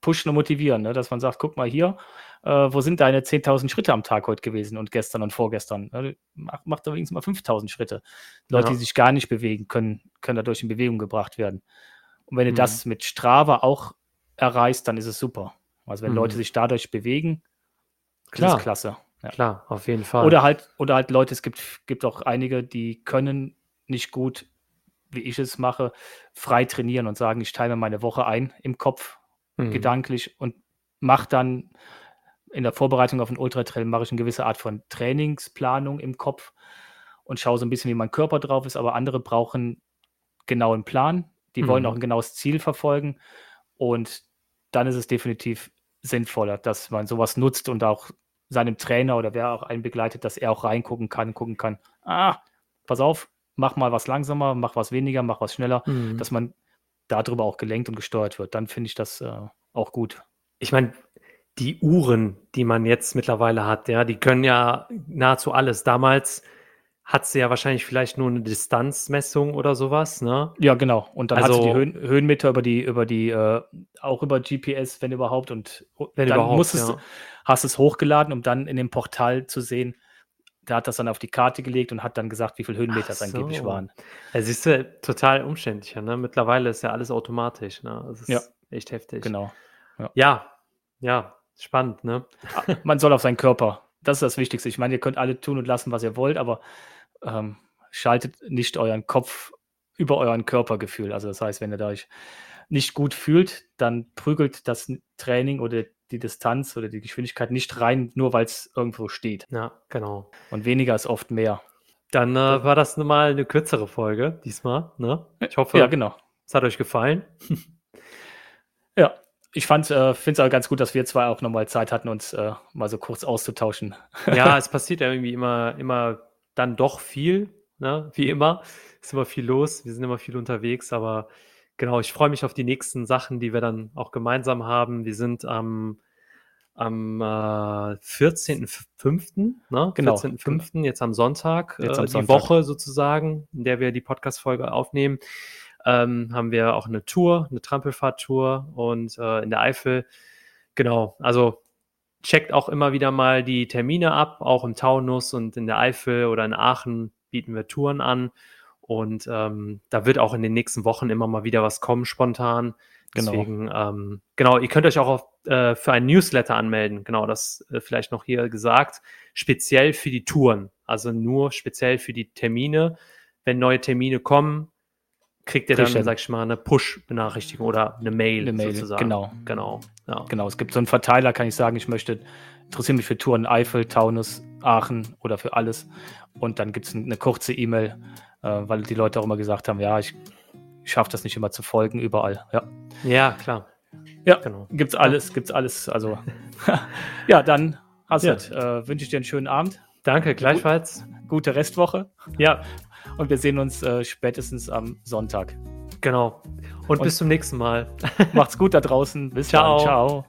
pushen und motivieren, ne? dass man sagt, guck mal hier, äh, wo sind deine 10.000 Schritte am Tag heute gewesen und gestern und vorgestern? Ne? Mach, mach da wenigstens mal 5.000 Schritte. Leute, ja. die sich gar nicht bewegen können, können dadurch in Bewegung gebracht werden. Und wenn du mhm. das mit Strava auch erreichst, dann ist es super. Also wenn mhm. Leute sich dadurch bewegen, Klar. ist klasse. Ja. Klar, auf jeden Fall. Oder halt, oder halt Leute, es gibt, gibt auch einige, die können nicht gut, wie ich es mache, frei trainieren und sagen, ich teile meine Woche ein im Kopf, mhm. gedanklich und mache dann in der Vorbereitung auf den Ultratrail mache ich eine gewisse Art von Trainingsplanung im Kopf und schaue so ein bisschen, wie mein Körper drauf ist, aber andere brauchen genau einen Plan, die mhm. wollen auch ein genaues Ziel verfolgen und dann ist es definitiv sinnvoller, dass man sowas nutzt und auch seinem Trainer oder wer auch einen begleitet, dass er auch reingucken kann, gucken kann, ah, pass auf, mach mal was langsamer, mach was weniger, mach was schneller, mhm. dass man darüber auch gelenkt und gesteuert wird. Dann finde ich das äh, auch gut. Ich meine, die Uhren, die man jetzt mittlerweile hat, ja, die können ja nahezu alles. Damals hat sie ja wahrscheinlich vielleicht nur eine Distanzmessung oder sowas, ne? Ja, genau. Und dann also, hat sie die Höhen, Höhenmeter über die, über die, äh, auch über GPS, wenn überhaupt. Und wenn dann überhaupt, musstest, ja. hast es hochgeladen, um dann in dem Portal zu sehen. Der hat das dann auf die Karte gelegt und hat dann gesagt, wie viele Höhenmeter es so. angeblich waren. Ja, siehst du, total umständlicher, ne? Mittlerweile ist ja alles automatisch, ne? Das ist ja. echt heftig. Genau. Ja. ja, ja, spannend, ne? Man soll auf seinen Körper das ist das Wichtigste. Ich meine, ihr könnt alle tun und lassen, was ihr wollt, aber ähm, schaltet nicht euren Kopf über euren Körpergefühl. Also das heißt, wenn ihr euch nicht gut fühlt, dann prügelt das Training oder die Distanz oder die Geschwindigkeit nicht rein, nur weil es irgendwo steht. Ja, genau. Und weniger ist oft mehr. Dann äh, war das nun mal eine kürzere Folge diesmal. Ne? Ich hoffe, ja, genau. es hat euch gefallen. ich fand, äh, finde es aber ganz gut, dass wir zwei auch nochmal Zeit hatten, uns äh, mal so kurz auszutauschen. ja, es passiert ja irgendwie immer, immer dann doch viel, ne? wie immer. Ist immer viel los, wir sind immer viel unterwegs, aber genau, ich freue mich auf die nächsten Sachen, die wir dann auch gemeinsam haben. Wir sind am, am äh, 14.05., ne? Genau. 14.05., jetzt am Sonntag, Jetzt am äh, die Sonntag. Woche sozusagen, in der wir die Podcast-Folge aufnehmen, ähm, haben wir auch eine Tour, eine Trampelfahrt-Tour und äh, in der Eifel. Genau, also checkt auch immer wieder mal die Termine ab, auch im Taunus und in der Eifel oder in Aachen bieten wir Touren an. Und ähm, da wird auch in den nächsten Wochen immer mal wieder was kommen, spontan. Genau. Deswegen, ähm, genau, ihr könnt euch auch auf, äh, für ein Newsletter anmelden. Genau, das äh, vielleicht noch hier gesagt. Speziell für die Touren. Also nur speziell für die Termine. Wenn neue Termine kommen, kriegt ihr dann, sag ich mal, eine Push-Benachrichtigung oder eine Mail, Eine Mail, sozusagen. genau. Genau. Ja. Genau, es gibt so einen Verteiler, kann ich sagen, ich möchte, interessiere mich für Touren Eifel, Taunus, Aachen oder für alles. Und dann gibt es eine kurze E-Mail, äh, weil die Leute auch immer gesagt haben, ja, ich, schaffe das nicht immer zu folgen, überall. Ja, ja, klar. ja Genau. gibt's alles, gibt's alles. Also, ja, dann, Hasset, äh, wünsche ich dir einen schönen Abend, Danke, gleichfalls. gute Restwoche Ja, und wir sehen uns äh, spätestens am Sonntag. genau. Und, Und- bis zum nächsten Mal. Macht's gut da draußen. Bis Ciao. dann. Ciao.